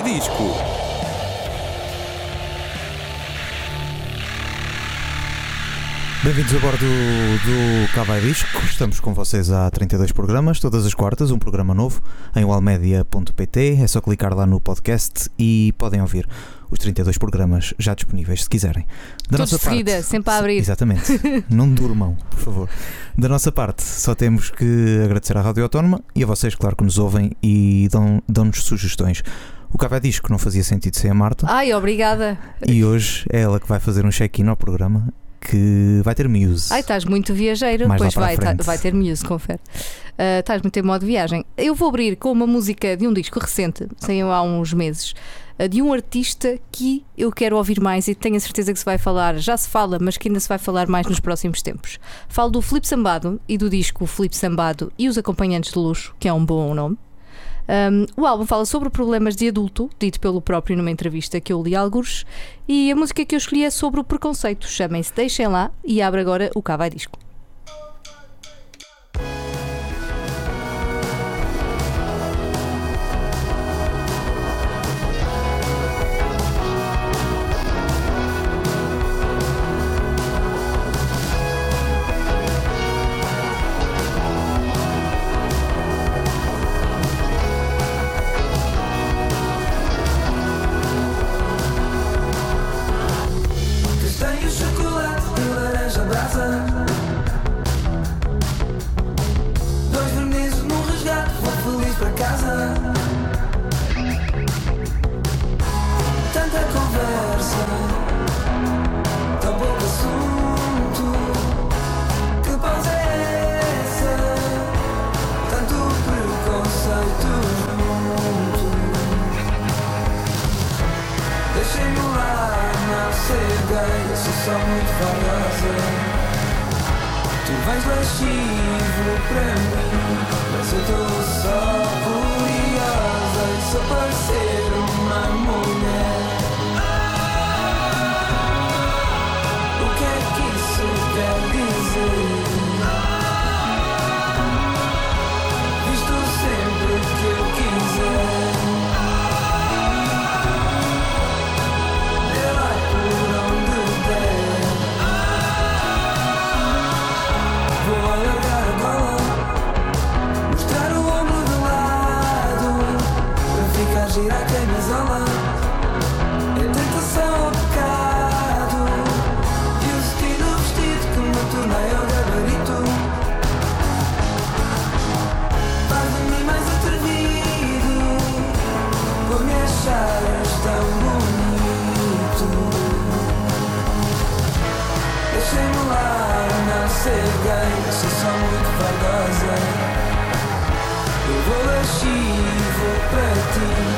vai disco. Bem-vindos a bordo do Cavai Disco. Estamos com vocês há 32 programas, todas as quartas, um programa novo em walmedia.pt. É só clicar lá no podcast e podem ouvir os 32 programas já disponíveis, se quiserem. Da Todos nossa seguida, parte, sempre a abrir. Exatamente. Não durmam, por favor. Da nossa parte, só temos que agradecer à Rádio Autónoma e a vocês, claro, que nos ouvem e dão-nos dão sugestões. O Café Disco não fazia sentido sem a Marta. Ai, obrigada. E hoje é ela que vai fazer um check-in ao programa que vai ter Muse. Ai, estás muito viajeiro. Mais pois vai, tá, vai ter Muse, confere. Uh, estás muito em modo viagem. Eu vou abrir com uma música de um disco recente, saiu há uns meses, uh, de um artista que eu quero ouvir mais e tenho a certeza que se vai falar, já se fala, mas que ainda se vai falar mais nos próximos tempos. Falo do Flip Sambado e do disco Flip Sambado e os Acompanhantes de Luxo, que é um bom nome. Um, o álbum fala sobre problemas de adulto, dito pelo próprio numa entrevista que eu li alguns, e a música que eu escolhi é sobre o preconceito. Chamem-se Deixem Lá e abre agora o Cavai Disco. ser gay, sou muito vaidosa. Eu vou lá e vou para ti.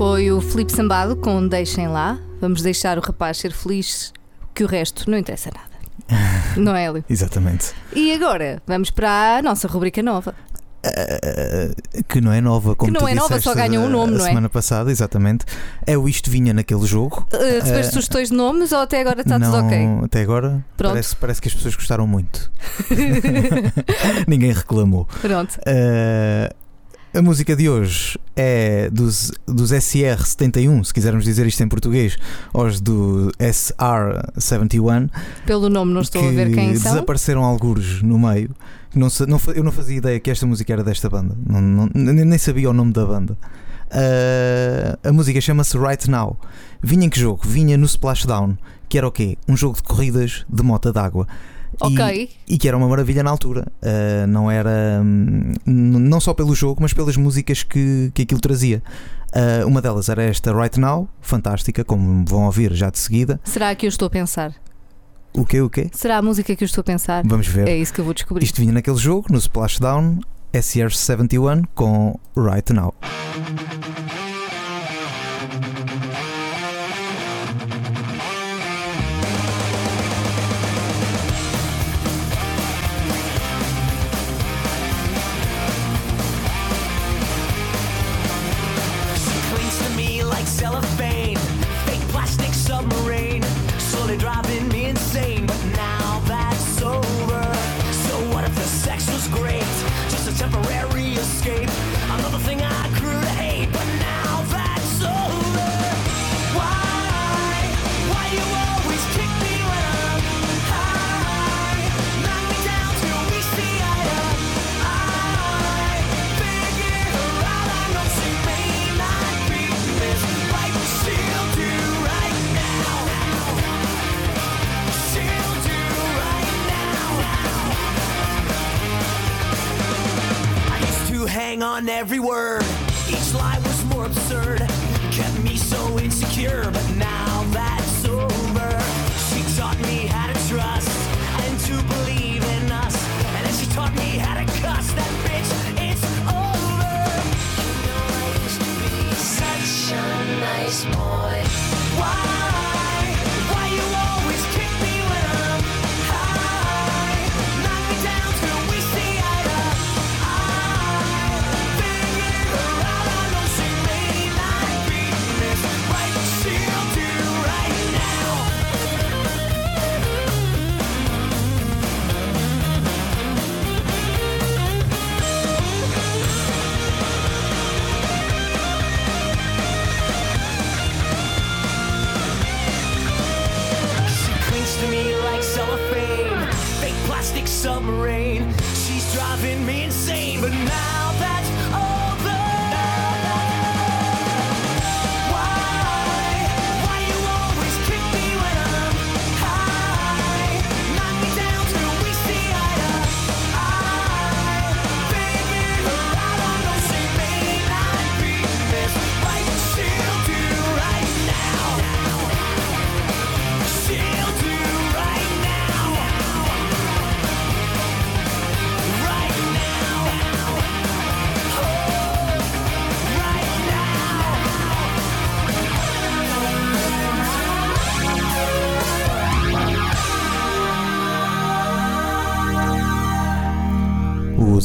Foi o Felipe Sambado com Deixem Lá. Vamos deixar o rapaz ser feliz, que o resto não interessa nada. não é, Hélio? Exatamente. E agora, vamos para a nossa rubrica nova. Uh, que não é nova, como que não é nova, só ganha um nome, não é? semana passada, exatamente. É o Isto Vinha naquele jogo. Uh, recebeste uh, sugestões de nomes ou até agora está não, tudo ok? Até agora parece, parece que as pessoas gostaram muito. Ninguém reclamou. Pronto. Uh, A música de hoje é dos, dos SR71, se quisermos dizer isto em português, os do SR71. Pelo nome não estou que a ver quem são. desapareceram algures no meio. Não, não, eu não fazia ideia que esta música era desta banda, não, não, nem sabia o nome da banda. Uh, a música chama-se Right Now. Vinha em que jogo? Vinha no Splashdown, que era o quê? Um jogo de corridas de mota d'água. Ok. E, e, que era uma maravilha na altura. Uh, não era. Um, não só pelo jogo, mas pelas músicas que, que aquilo trazia. Uh, uma delas era esta Right Now, fantástica, como vão ouvir já de seguida. Será que eu estou a pensar? O quê? O quê? Será a música que eu estou a pensar? Vamos ver. É isso que eu vou descobrir. Isto vinha naquele jogo, no Splashdown, SR71 com Right Now. Every word.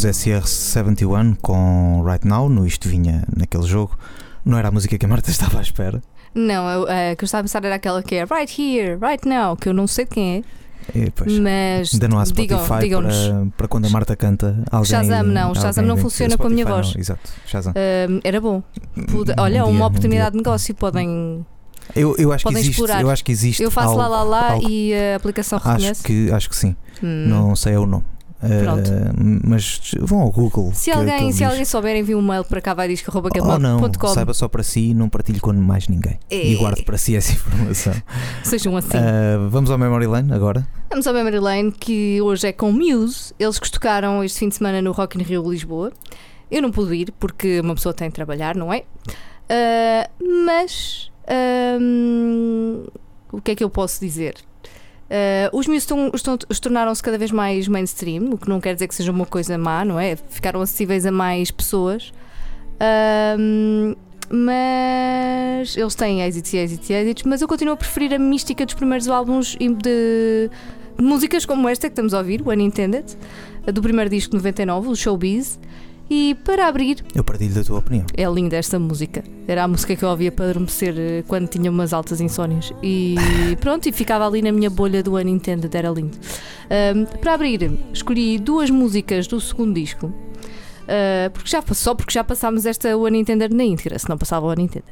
SR71 com Right Now, no Isto Vinha naquele jogo. Não era a música que a Marta estava à espera. Não, a que eu estava a pensar era aquela que é Right Here, Right Now, que eu não sei de quem é. É, pois, mas ainda não há Spotify digam, para, para quando a Marta canta alguém. Shazam não, Shazam não funciona com a minha voz. Não, exato, Shazam. Uh, era bom. Pude, olha, um uma oportunidade um de negócio, podem. Eu, eu, acho podem que existe, explorar. eu acho que existe. Eu faço algo, lá lá lá algo. e a aplicação reconhece. Acho que, acho que sim. Hum. Não sei o nome. Pronto. Uh, mas vão ao Google. Se alguém, se alguém souber, envie um mail para cá vai disco arroba oh, não, saiba só para si não partilhe com mais ninguém. É. E guarde para si essa informação. Sejam assim. Uh, vamos ao Memory Lane agora? Vamos ao Memory Lane, que hoje é com Muse. Eles que tocaram este fim de semana no Rock in Rio Lisboa. Eu não pude ir porque uma pessoa tem de trabalhar, não é? Uh, mas o que é que eu posso dizer? Uh, os estão, tornaram-se cada vez mais mainstream, o que não quer dizer que seja uma coisa má, não é? Ficaram acessíveis a mais pessoas. Uh, mas eles têm êxitos e êxitos e êxitos, mas eu continuo a preferir a mística dos primeiros álbuns de, músicas como esta que estamos a ouvir, o Unintended, do primeiro disco de 99, o Showbiz. E para abrir. Eu partilho da tua opinião. É linda esta música. Era a música que eu ouvia para adormecer eh, quando tinha umas altas insónias. E pronto, e ficava ali na minha bolha do Unintended, era lindo. Um, para abrir, escolhi duas músicas do segundo disco. Uh, porque já, só porque já passámos esta One Nintendo na íntegra, se não passava o One Nintendo.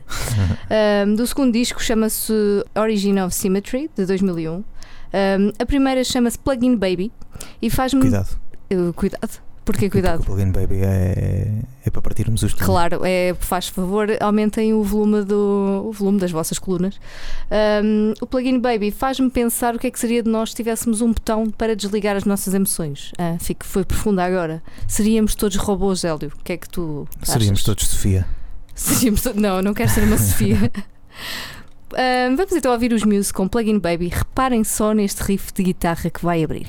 Uh, do segundo disco chama-se Origin of Symmetry, de 2001. Um, a primeira chama-se Plugin Baby e faz-me. Cuidado. Uh, cuidado. Porquê cuidado? Porque o plugin baby é, é para partirmos os. Claro, é, faz favor, aumentem o volume, do, o volume das vossas colunas. Um, o plugin baby faz-me pensar o que é que seria de nós se tivéssemos um botão para desligar as nossas emoções. Ah, fico, foi profunda agora. Seríamos todos robôs, Hélio. O que é que tu. Seríamos achas? todos Sofia. Seríamos to... Não, não quero ser uma Sofia. Um, vamos então ouvir os Muse com Plugin Baby. Reparem só neste riff de guitarra que vai abrir.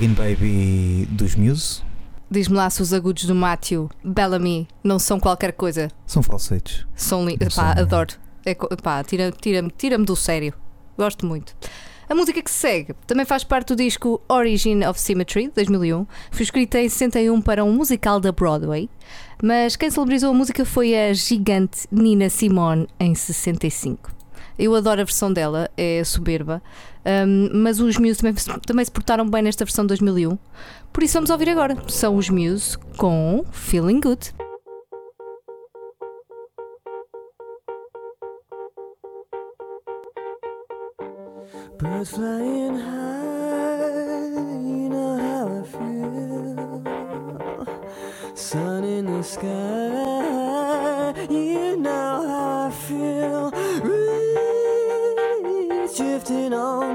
Plugin baby dos Muse Diz-me lá se os agudos do Matthew Bellamy não são qualquer coisa. são falsetes. São lindos. são, Pá, não. adoro. É, pá, tira- tira-me tira do sério. Gosto muito. A música que se segue também faz parte do disco Origin of Symmetry, de 2001. Foi escrita em 61 para um musical da Broadway, mas quem celebrizou a música foi a gigante Nina Simone em 65. Eu adoro a versão dela, é soberba, Ahm, mas os Muse também, também se portaram bem nesta versão de 2001. Por isso vamos ouvir agora. São os Muse com Feeling Good. Birds flying high, you know how I feel. Sun in the sky,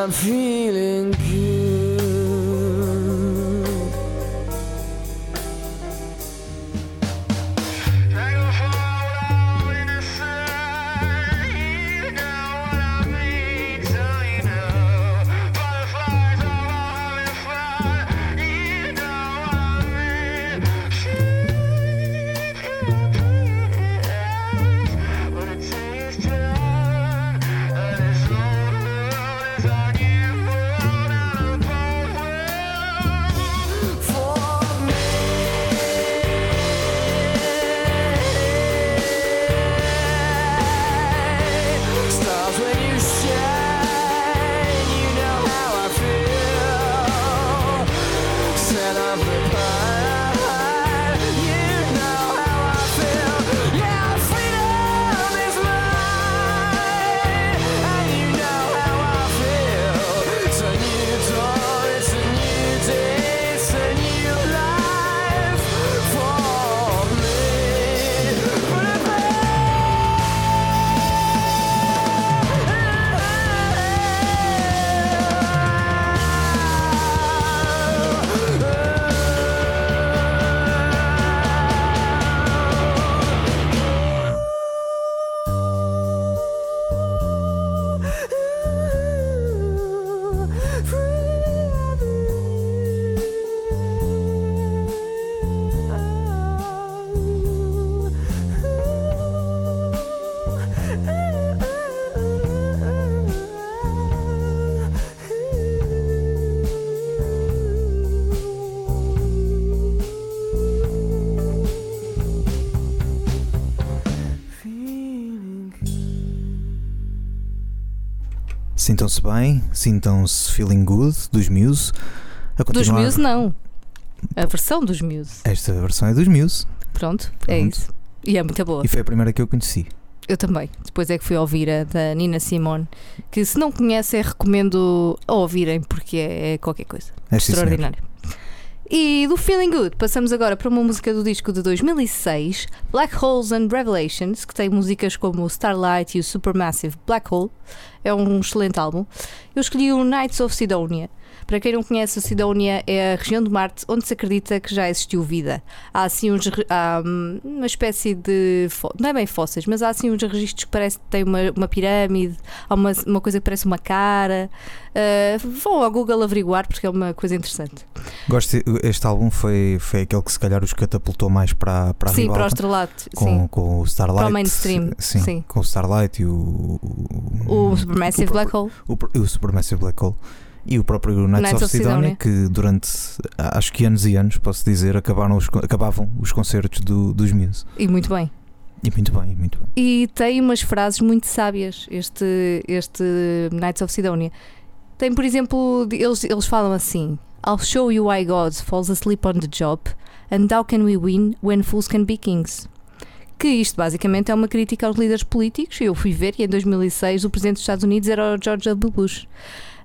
I'm feeling good. Sintam-se bem, sintam-se feeling good dos Muse. Dos Muse, não. A versão dos Muse. Esta versão é dos Muse Pronto, é Pronto. isso. E é muito boa. e foi a primeira que eu conheci. Eu também. Depois é que fui ouvir a da Nina Simone, que se não conhecem, recomendo a ouvirem, porque é, é qualquer coisa. É. Extraordinário. E do Feeling Good, passamos agora para uma música do disco de 2006, Black Holes and Revelations, que tem músicas como Starlight e o Supermassive Black Hole. É um excelente álbum. Eu escolhi o Nights of Sidonia. Para quem não conhece, a Sidónia é a região de Marte onde se acredita que já existiu vida. Há assim uns, há, hum, uma espécie de. Não é bem fósseis, mas há assim uns registros que parece que tem uma, uma pirâmide, há uma, uma coisa que parece uma cara. Ah, vão ao Google averiguar porque é uma coisa interessante. Gosto, este álbum foi, foi aquele que se calhar os catapultou mais para, para a sim, para o estrelato. com, sim. com o Starlight. Para o mainstream, Sim, sim. com o Starlight e o. O Supermassive o Black Hole. O, o Supermassive Black Hole. E o próprio Nights, Nights of, of Sidonia, Sidonia. que durante acho que anos e anos, posso dizer, acabaram os, acabavam os concertos do, dos Muse. E muito bem. E muito bem, muito bem. E tem umas frases muito sábias, este, este Knights of Sidonia. Tem, por exemplo, eles, eles falam assim: I'll show you why God falls asleep on the job, and how can we win when fools can be kings. Que isto basicamente é uma crítica aos líderes políticos. Eu fui ver e em 2006 o presidente dos Estados Unidos era o George W. Bush.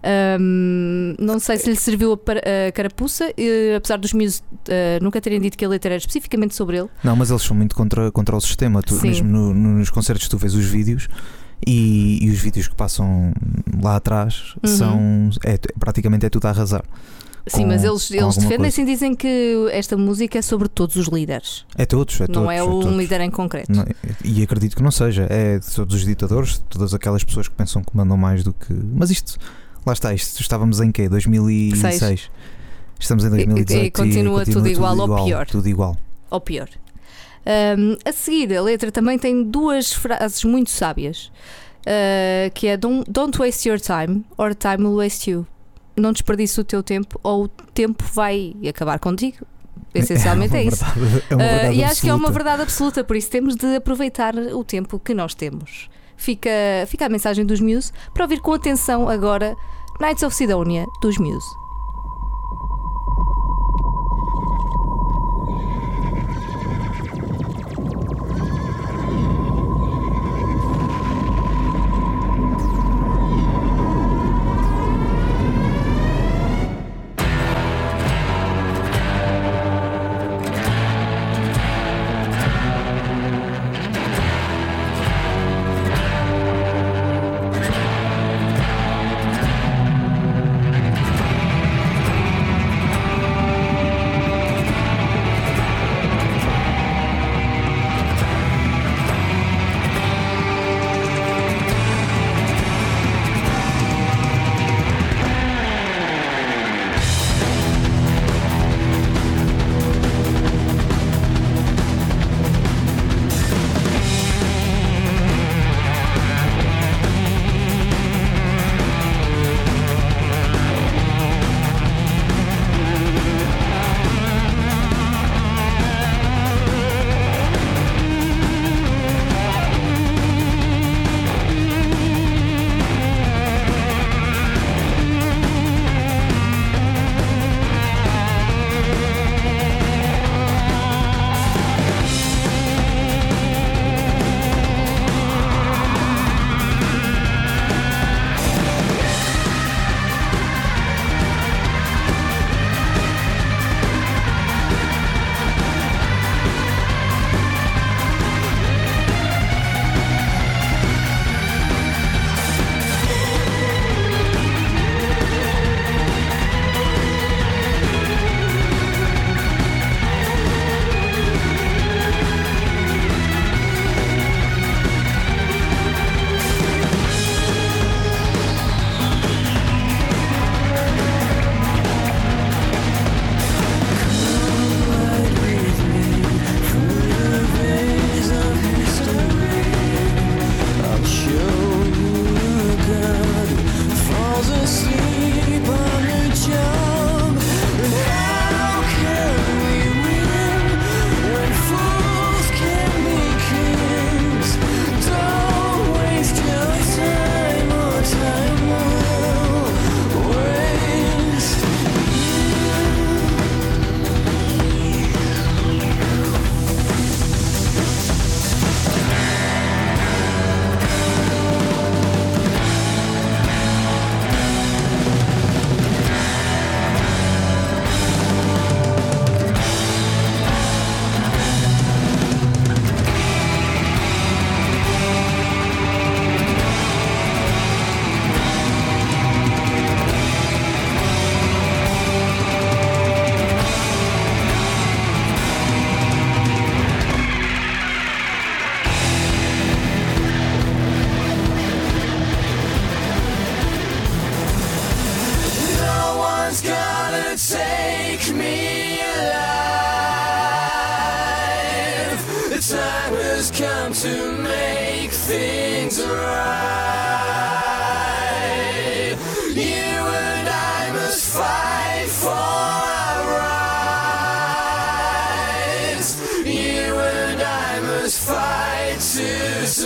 Ahm, não sei se lhe serviu a, carapuça, eh, apesar dos Muse eh, nunca terem dito que a letra era especificamente sobre ele. Não, mas eles são muito contra, contra o sistema. Tu, mesmo no- nos concertos tu vês os vídeos e, e os vídeos que passam lá atrás Uhum. são é, praticamente é tudo a arrasar. Sim, com- mas eles, eles defendem-se e dizem que esta música é sobre todos os líderes, É todos, é não todos. é é um todos. líder em concreto. Não, e acredito que não seja. É de todos os ditadores, todas aquelas pessoas que pensam que mandam mais do que. Mas isto, lá está, isto estávamos em quê? 2006. Seis. Estamos em 2018 E- e continua tudo igual ou pior. Tudo igual. Ou pior. Um, a seguir, a letra também tem duas frases muito sábias, uh, que é don't, don't waste your time or time will waste you. Não desperdice o teu tempo ou o tempo vai acabar contigo. Essencialmente é, isso. verdade- é Uh, e acho que é uma verdade absoluta, por isso temos de aproveitar o tempo que nós temos. Fica, fica a mensagem dos Muse para ouvir com atenção agora Nights of Sidonia dos Muse.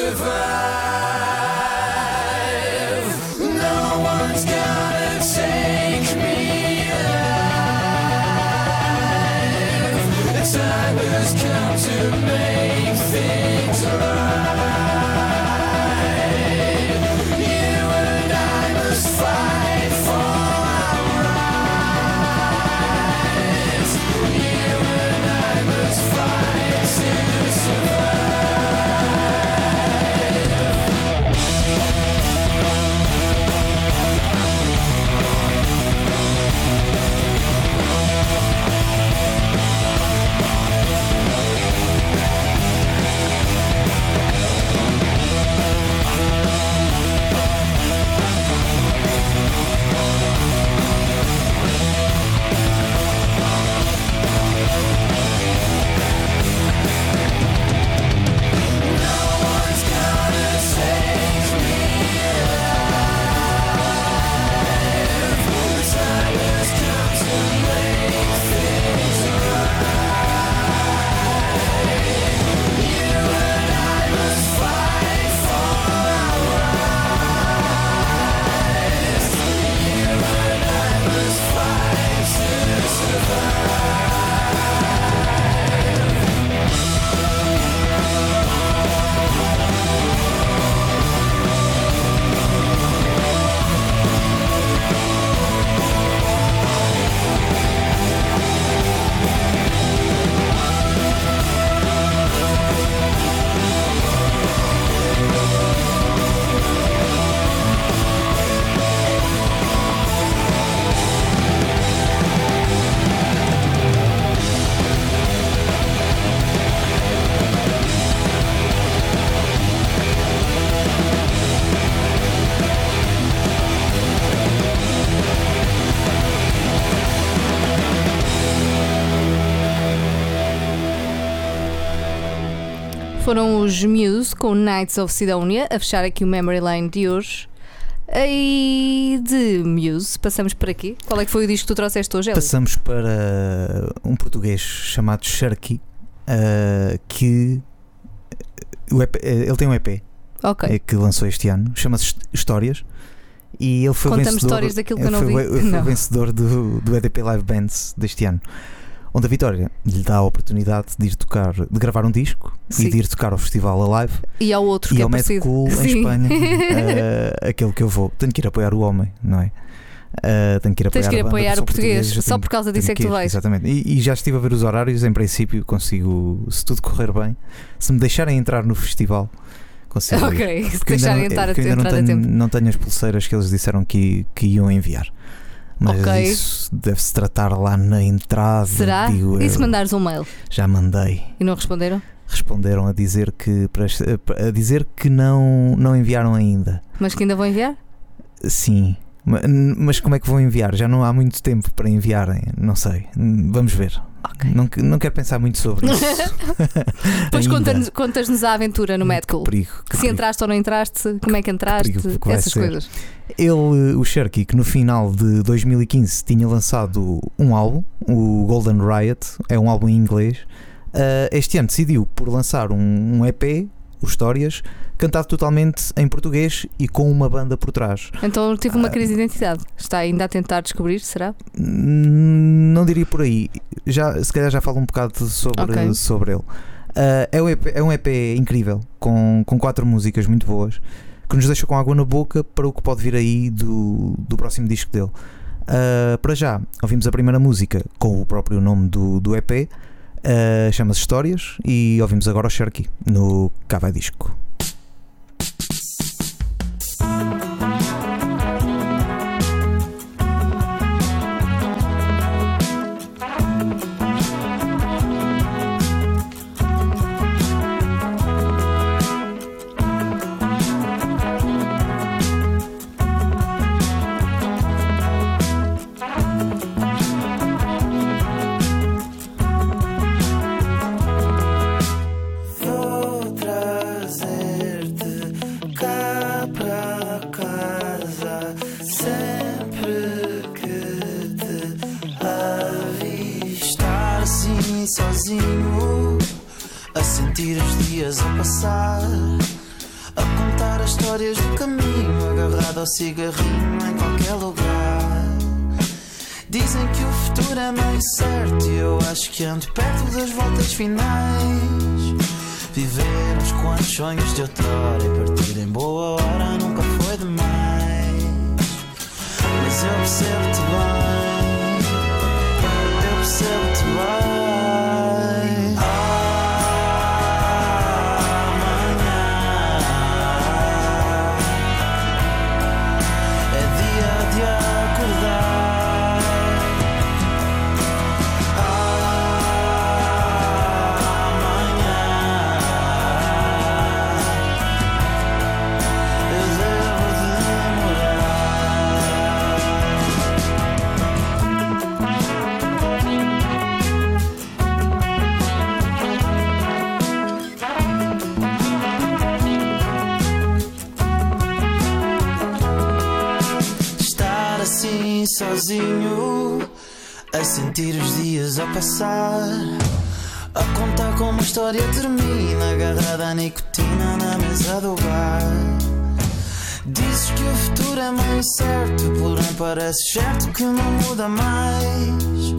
To os Muse com Knights of Sidonia a fechar aqui o Memory Lane de hoje. E de Muse, passamos para aqui. Qual é que foi o disco que tu trouxeste hoje, Hélio? Passamos para um português chamado Sharky, ah, que o EP ele tem um EP Ok. eh, que lançou este ano, chama-se Hist- Histórias. E ele foi Conta-me vencedor, histórias daquilo que eu não vi. foi Não. vencedor do, do EDP Live Bands deste ano. Onde a Vitória lhe dá a oportunidade de ir tocar, de gravar um disco Sim. e de ir tocar ao festival Alive E ao outro e que é ao Mad parecido. Cool em Sim. Espanha, eh, aquele que eu vou. Tenho que ir apoiar o homem, não é? Eh, tenho que ir apoiar, que ir a apoiar o português. eu Só tenho- por causa disso é que tu vais. Exatamente. E, e já estive a ver os horários, em princípio consigo, se tudo correr bem, se me deixarem entrar no festival, consigo. ir. Ok, se ainda deixarem não- entrar, a, ainda não entrar a tenho, tempo. não tenho as pulseiras que eles disseram que, que iam enviar. Mas Ok. isso deve-se tratar lá na entrada. Será? Digo E se mandares um mail Já mandei. e não responderam? Responderam a dizer que a dizer que não, não enviaram ainda. Mas que ainda vão enviar? Sim. Ma- Mas como é que vão enviar? Já não há muito tempo para enviarem. Não sei. Vamos ver. Ok. Não, que- não quero pensar muito sobre isso. Depois conta-nos- contas-nos a aventura no Mad Cool. Perigo. que Se perigo. entraste ou não entraste, como é que entraste, perigo que essas ser. coisas. Ele, o Sharky, que no final de 2015 tinha lançado um álbum, o Golden Riot, é um álbum em inglês. eh, este ano decidiu por lançar um, um EP, o Histórias, cantado totalmente em português e com uma banda por trás. Então tive uma Ah. crise de identidade. Está ainda a tentar descobrir, será? Hum, Não diria por aí. Já, se calhar já falo um bocado sobre, Ok. sobre ele. Ah, é, um EP, é um EP incrível, com, com quatro músicas muito boas, que nos deixa com água na boca para o que pode vir aí do, do próximo disco dele. Ah, para já, ouvimos a primeira música com o próprio nome do, do EP, ah, chama-se Histórias, e ouvimos agora o Sharky no Cava Disco. Cigarrinho em qualquer lugar. Dizem que o futuro é meio certo e eu acho que ando perto das voltas finais. Viver uns quantos sonhos de outrora e partir em boa hora nunca foi demais. Mas eu percebo-te bem, eu percebo-te bem. Sozinho, a sentir os dias a passar, a contar como a história termina, agarrada à nicotina na mesa do bar. Dizes que o futuro é meio certo, porém parece certo que não muda mais.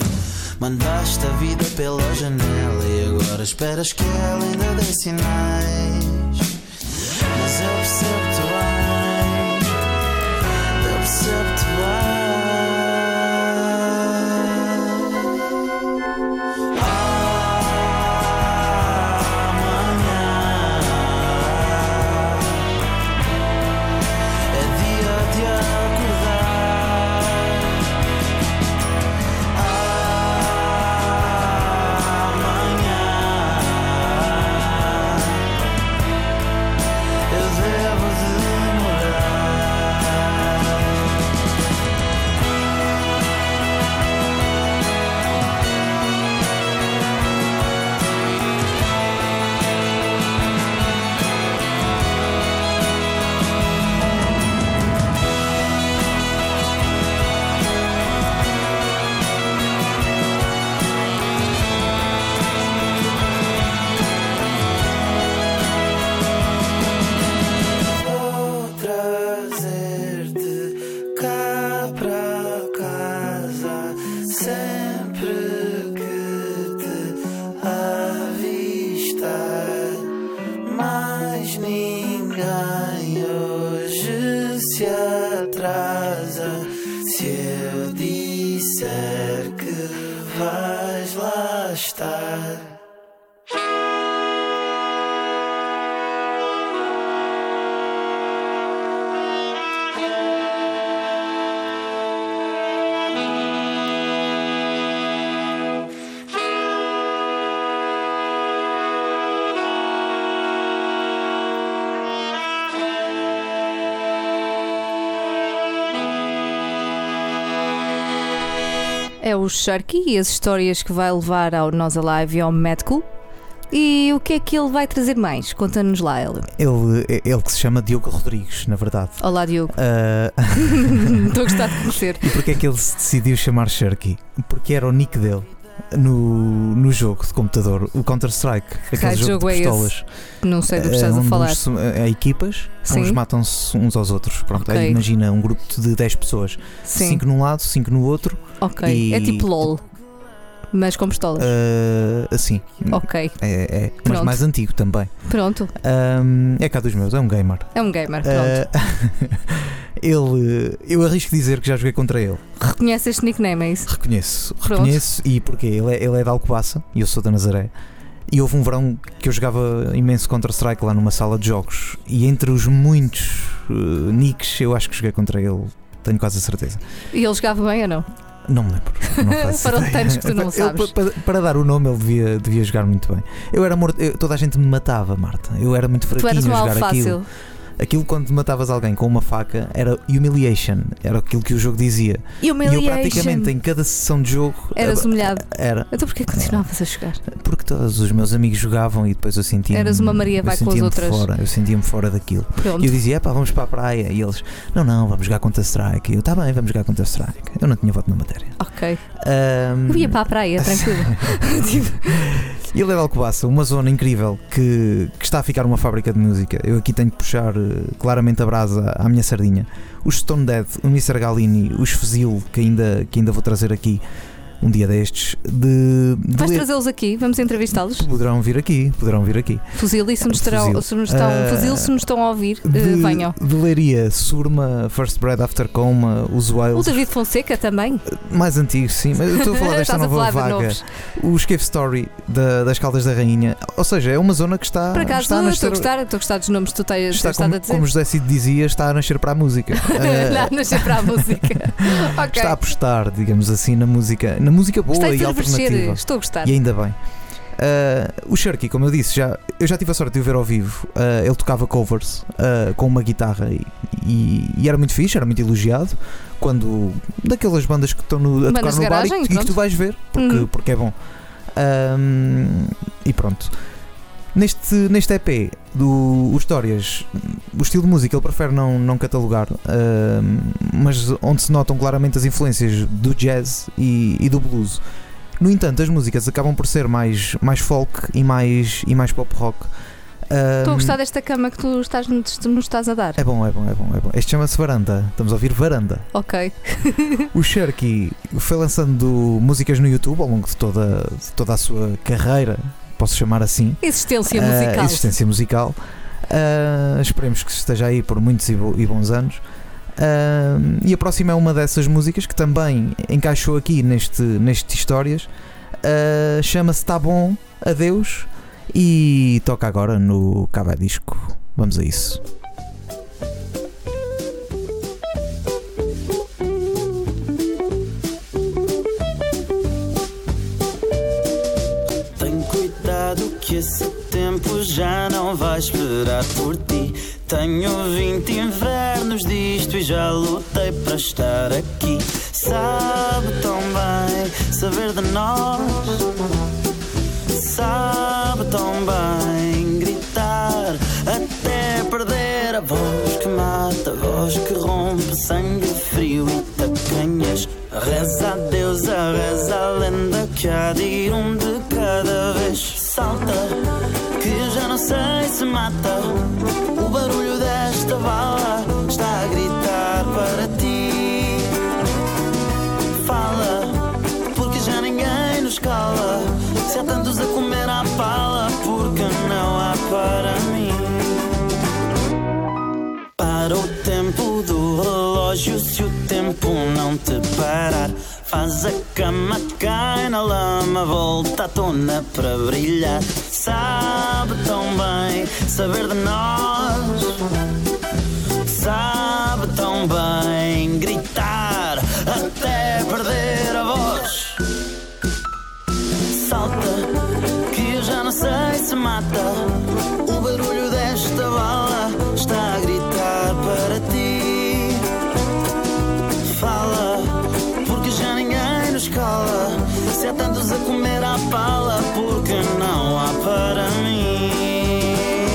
Mandaste a vida pela janela e agora esperas que ela ainda dê sinais. Mas eu percebo-te ninguém hoje se atrasa se eu disser que vais lá estar. É o Sharky e as histórias que vai levar ao Nós Alive e ao Medical. E o que é que ele vai trazer mais? Conta-nos lá, Hélio. Ele, ele que se chama Diogo Rodrigues, na verdade. Olá, Diogo. Ah, Estou a gostar de conhecer. e porquê é que ele se decidiu chamar Sharky? Porque era o nick dele no, no jogo de computador, o Counter-Strike. Aquele jogo, jogo de é pistolas. Não sei do que Eh, estás a falar. uns- eh, equipas, Sim. uns matam-se uns aos outros. Pronto, Ok. aí imagina um grupo de 10 pessoas, Sim, 5 num lado, 5 no outro, ok. e- É tipo LOL, mas com pistolas. ah, assim. Ok, É, é, mas Pronto. mais antigo também. pronto. Ahm, é cá dos meus, é um gamer. É um gamer, pronto. Ah, ele, eu arrisco dizer que já joguei contra ele. Reconhece este nickname, é isso? Reconheço, Pronto. reconheço. E porquê? Ele é, ele é de Alcobaça e eu sou da Nazaré. E houve um verão que eu jogava imenso Counter-Strike lá numa sala de jogos. E entre os muitos eh, nicks, eu acho que joguei contra ele. Tenho quase a certeza. E ele jogava bem ou não? Não me lembro. Não Para ideia. tantos que tu não Ele, sabes. pa- pa- para, dar o nome, ele devia, devia jogar muito bem. Eu era morto, eu- toda a gente me matava, Marta. Eu era muito Tu fraquinho eras um a jogar fácil. Aquilo quando matavas alguém com uma faca era humiliation, era aquilo que o jogo dizia. E eu praticamente Humiliation. em cada sessão de jogo Eras humilhado. Era, Então porquê continuavas a jogar? porque todos os meus amigos jogavam e depois eu sentia Eras uma Maria vai com as outras. Fora, eu sentia-me fora daquilo. Pronto. E eu dizia, pá, vamos para a praia. E eles, não, não, vamos jogar Counter-Strike. E eu, tá bem, vamos jogar Counter-Strike. Eu não tinha voto na matéria. Ok. Ahm, Eu ia para a praia, tranquilo. É de Alcobaça, uma zona incrível que, que está a ficar uma fábrica de música. Eu aqui tenho que puxar eh, claramente a brasa à minha sardinha. Os Stone Dead, o Mr. Galini, os Fuzil, que ainda, que ainda vou trazer aqui um dia destes, de, de vais trazê-los aqui? Vamos entrevistá-los? Poderão vir aqui, poderão vir aqui. Fuzil, e se nos, terão, Fuzil. se nos estão, Ah, fuzil, se nos estão a ouvir, De, venham. de Leiria, Surma, First Bread After Coma, os O Wales, David Fonseca também. mais antigos, sim, mas eu estou a falar desta a nova de vaga. Os Cave Story da- das Caldas da Rainha, ou seja, é uma zona que está, Por acaso, está a estou a gostar, estou a gostar dos nomes que tu tens, Está estado a dizer. como José Cid dizia, está a nascer para a música. Eh, Não, nascer para a música. ok. Está a apostar, digamos assim, na música, na música boa Está e alternativa. estou a gostar. E ainda bem. Eh, o Sharky, como eu disse, já, eu já tive a sorte de o ver ao vivo. Eh, ele tocava covers eh, com uma guitarra e, e- e era muito fixe, era muito elogiado. Quando daquelas bandas que estão no, a Bandas tocar no bar e, garagem, e que tu vais ver, porque, Uhum. porque é bom. Ahm, e pronto. Neste, neste EP do Histórias, o estilo de música ele prefere não, não catalogar, ahm, mas onde se notam claramente as influências do jazz e, e do blues. No entanto, as músicas acabam por ser mais, mais folk e mais, e mais pop rock. Estou a gostar desta cama que tu estás, tu nos estás a dar. É bom, é bom, é bom, é bom. Este chama-se Varanda. Estamos a ouvir Varanda. Ok. O Sharky foi lançando músicas no YouTube ao longo de toda, de toda a sua carreira, posso chamar assim. Existência Ah, musical. existência musical. Ah, esperemos que esteja aí por muitos e, bo- e bons anos. Ah, e a próxima é uma dessas músicas que também encaixou aqui neste, neste Histórias. Ah, Chama-se Tá Bom, Adeus. E toca agora no Cabo Disco. Vamos a isso. Que esse tempo já não vai esperar por ti. Tenho 20 invernos disto e já lutei para estar aqui. Sabe tão bem saber de nós. Sabe tão bem gritar até perder a voz que mata, a voz que rompe sangue frio e tacanhas. Reza a Deus, a reza a lenda que há de ir um de cada vez. Salta, que já não sei se mata. O barulho desta bala está a gritar para ti. Fala, porque já ninguém nos cala. Se há tantos a comer à pala, porque para mim. Para o tempo do relógio, se o tempo não te parar. Faz a cama, cai na lama, volta à tona para brilhar. Sabe tão bem saber de nós. Sabe tão bem gritar até perder a voz. Salta, que eu já não sei se mata. A comer à pala, porque não há para mim.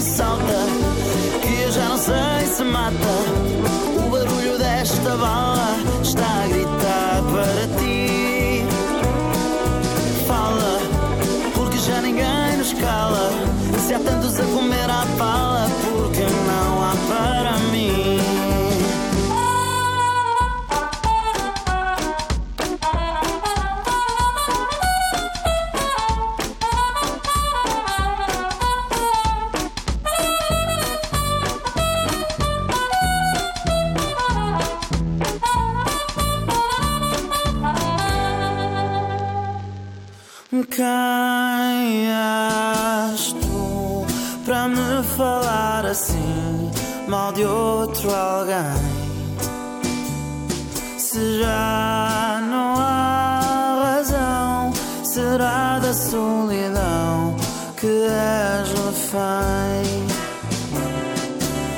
Salta, que eu já não sei se mata. O barulho desta bala está a gritar para ti. Fala, porque já ninguém nos cala. Se há tantos a comer à pala, Quem és tu para me falar assim mal de outro alguém? Se já não há razão, será da solidão que és refém.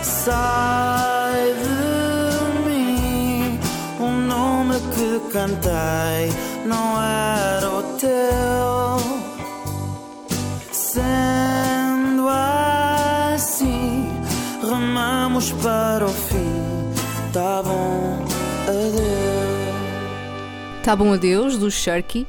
Sai de mim o nome que cantei não era o teu. Para o fim. Tá bom, adeus. Tá bom adeus, do Sharky.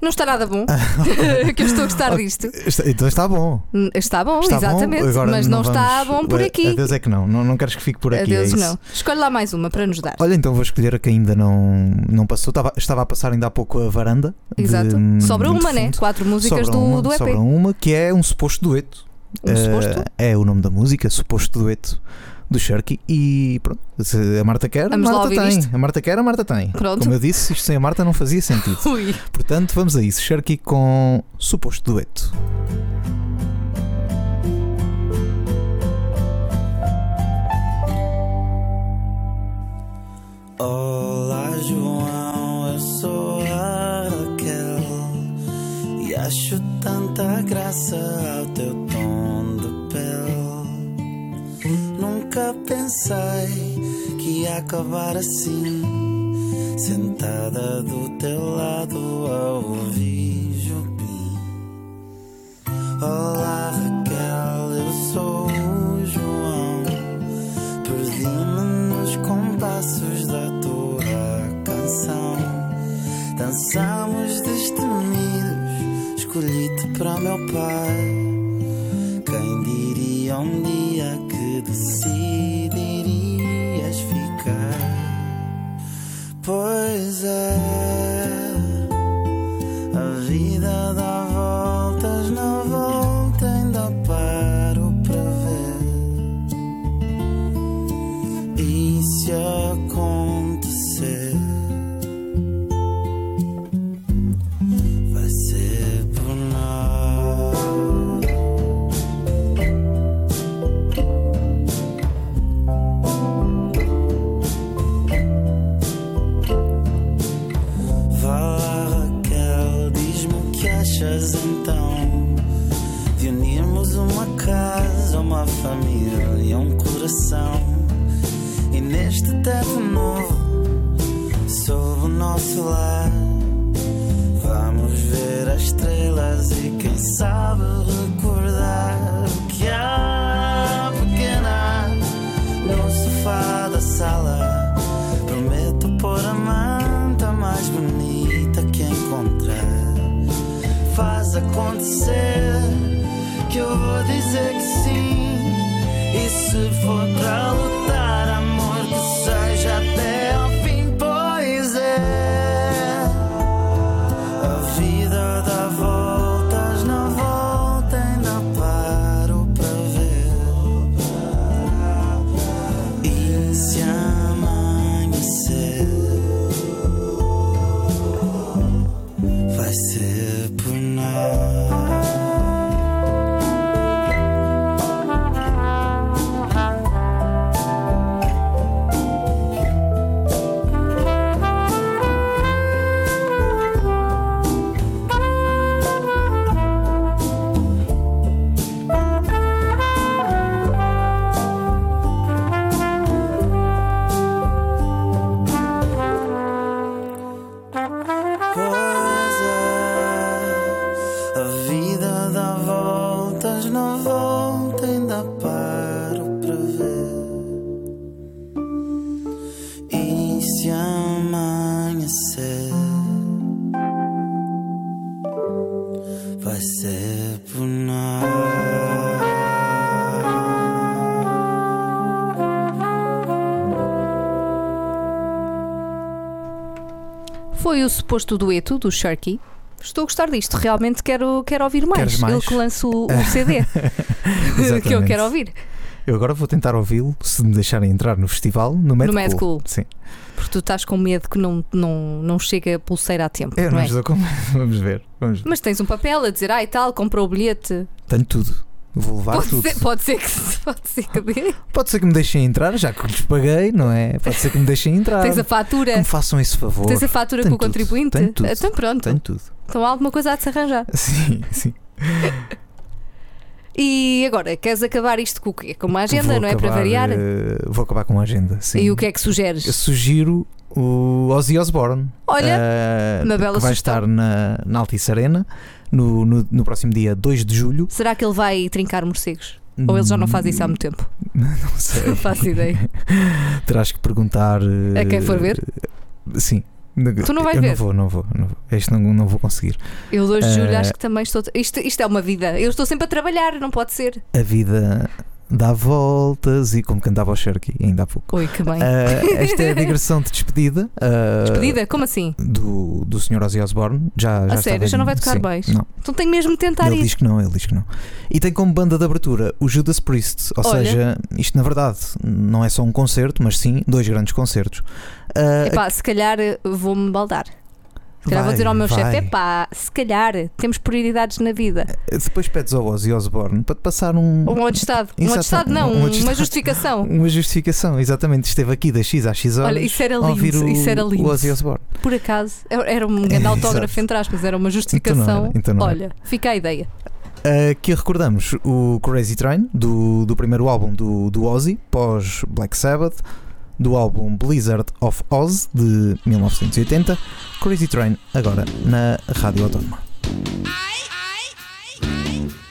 Não está nada bom, que eu estou a gostar disto. Está- Então está bom. Está bom, Está exatamente, bom. Mas não, está vamos- bom por Ué, aqui. Adeus é que não. Não, não queres que fique por aqui. Adeus é não. Escolhe lá mais uma para nos dar. Olha, então vou escolher a que ainda não, não passou. Estava, estava a passar ainda há pouco a varanda. de- Exato. Sobra de uma, né? Quatro músicas Sobra do, uma, do EP. Sobra uma que é um suposto dueto. Um Eh, suposto? É o nome da música, suposto dueto do Sharky. E pronto, se a Marta quer, a Vamos lá Marta tem. isto. A Marta quer, a Marta tem. Pronto. Como eu disse, isto sem a Marta não fazia sentido. Ui. Portanto, vamos a isso. Sharky com suposto dueto. Olá, João, eu sou a Raquel e acho tanta graça ao teu tom pensei que ia acabar assim, sentada do teu lado a ouvir Jobim. Olá, Raquel, eu sou o João. Perdi-me nos compassos da tua canção. Dançamos destemidos, escolhi-te para meu pai. Neste teto novo, sob o nosso lar, vamos ver as estrelas e quem sabe recordar que há pequena no sofá da sala. Prometo pôr a manta mais bonita que encontrar. Faz acontecer que eu vou dizer que sim. E se for para lutar, suposto dueto do Sharky. Estou a gostar disto, realmente quero, quero ouvir mais. Mais? Ele que lança o, o CD que eu quero ouvir. Eu agora vou tentar ouvi-lo se me deixarem entrar no festival no Mad, No Mad Cool. Sim. Porque tu estás com medo que não, não, não chegue a pulseira a tempo. Eu não não é? estou com Vamos ver. Vamos ver. Mas tens um papel a dizer, ah e tal, comprou o bilhete. Tenho tudo. Vou levar Pode tudo. ser, pode ser que pode ser que dê. Pode ser que me deixem entrar, já que lhes paguei, não é? Pode ser que me deixem entrar. Tens a Que fatura. me façam esse favor. Tens a fatura com o contribuinte? tenho tudo. Então pronto. Tenho tudo. Então há alguma coisa a de se arranjar. Sim, sim. E agora, queres acabar isto com o quê? Com uma agenda, Vou não é? Para variar? eh, vou acabar com a agenda. Sim. E o que é que sugeres? Eu sugiro o Ozzy Osbourne. Olha, eh, uma bela que vai sugestão. estar na, na Altice Arena no, no, no próximo dia 2 de julho. será que ele vai trincar morcegos? Ou ele já não faz isso há muito tempo? Não sei. Não faço ideia. Terás que perguntar. eh, A quem for ver? Sim. Tu não vais eu ver? Não vou, não vou, não vou. Este não, não vou conseguir. Eu 2 de julho Eh, acho que também estou. Isto, isto é uma vida. Eu estou sempre a trabalhar, não pode ser. A vida dá voltas e como cantava o Cherky ainda há pouco. Oi, que bem. Ah, esta é a digressão de despedida. ah, Despedida? Como assim? Do, do Sr. Ozzy Osbourne. Já, já A sério, já não vai tocar? Não. Então tenho mesmo de tentar Ele ir. diz que não, ele diz que não. E tem como banda de abertura o Judas Priest. Ou Olha. seja, isto na verdade não é só um concerto, mas sim dois grandes concertos. Ah, Epá, se calhar eh, vou-me baldar. Se calhar vou vai, dizer ao meu chefe: vai. epá, se calhar temos prioridades na vida. Depois pedes ao Ozzy Osbourne para te passar um, Um atestado. Um atestado, não, um uma justificação. uma justificação. Exatamente, esteve aqui da X à X horas. Olha, isso era lindo. o, Isso era o lindo. Ozzy Osbourne. Por acaso, era um grande autógrafo, entre aspas, era uma justificação. era, então não era. Olha, fica a ideia. Aqui recordamos o Crazy Train do, do primeiro álbum do, do Ozzy, pós Black Sabbath, do álbum Blizzard of Oz de 1980. Crazy Train agora na Rádio Autónoma. Thank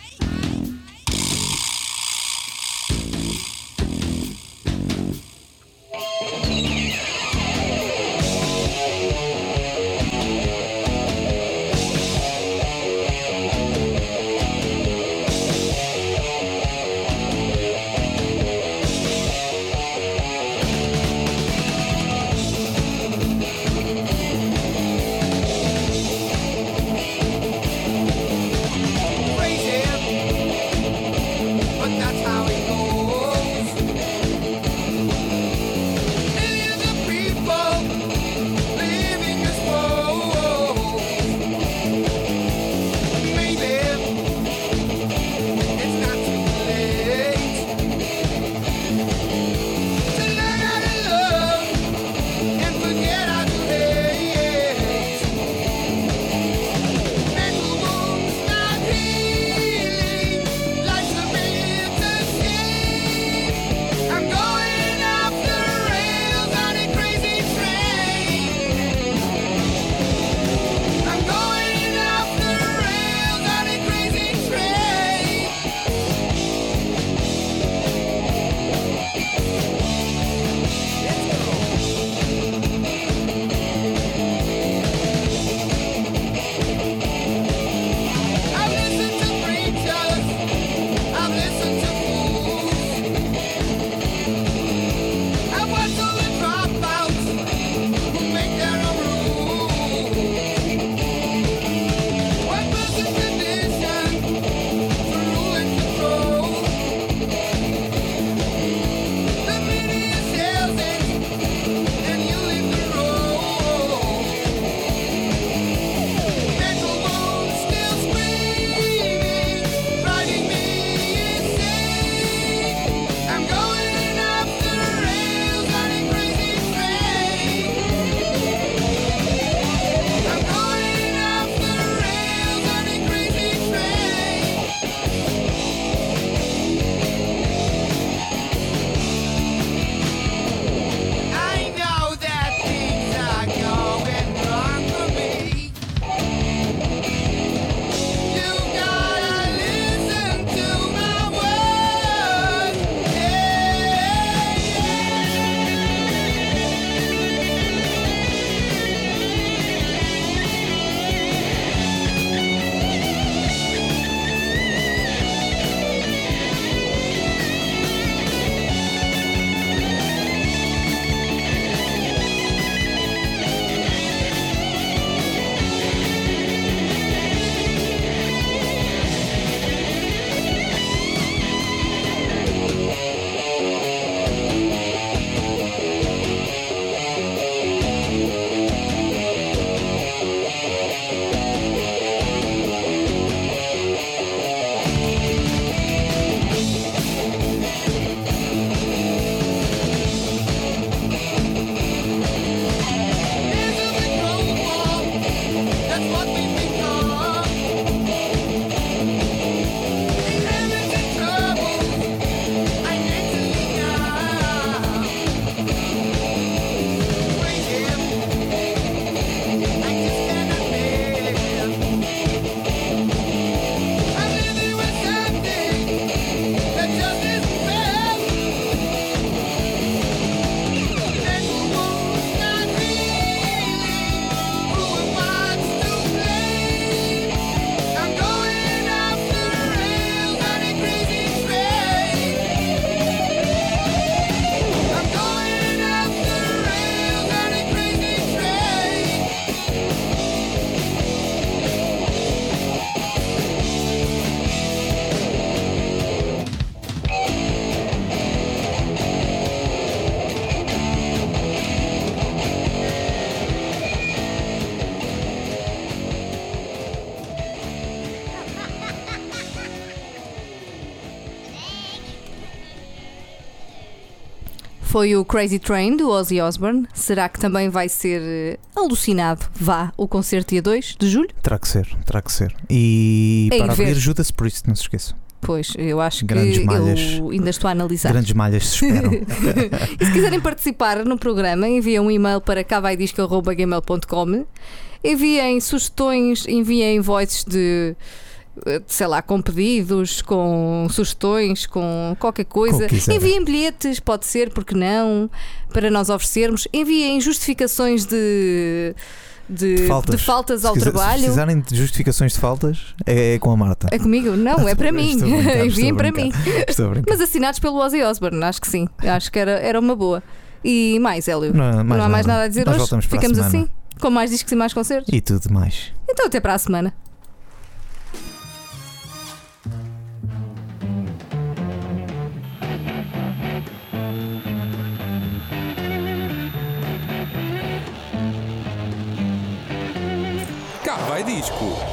Foi o Crazy Train do Ozzy Osbourne. Será que também vai ser eh, alucinado? Vá, o concerto dia 2 de julho? Terá que ser, terá que ser. E É para ver. abrir Judas Priest, não se esqueçam. Pois, eu acho Grandes que malhas. eu ainda estou a analisar. Grandes malhas se esperam. E se quiserem participar no programa, enviem um e-mail para cavaidisco.gmail.com Enviem sugestões, enviem voices de, sei lá, com pedidos, com sugestões, com qualquer coisa. Enviem bilhetes, pode ser, porque não, para nós oferecermos. Enviem justificações de, de, De faltas. de faltas Se ao quiser- Se trabalho. precisarem de justificações de faltas, é, é com a Marta. É comigo? Não, é para mim. Enviem para mim. Mas assinados pelo Ozzy Osbourne, acho que sim. Acho que era, era uma boa. E mais, Hélio? Não, Não há mais nada a dizer hoje? Ficamos assim? Com mais discos e mais concertos? E tudo mais. Então até para a semana. Vai disco.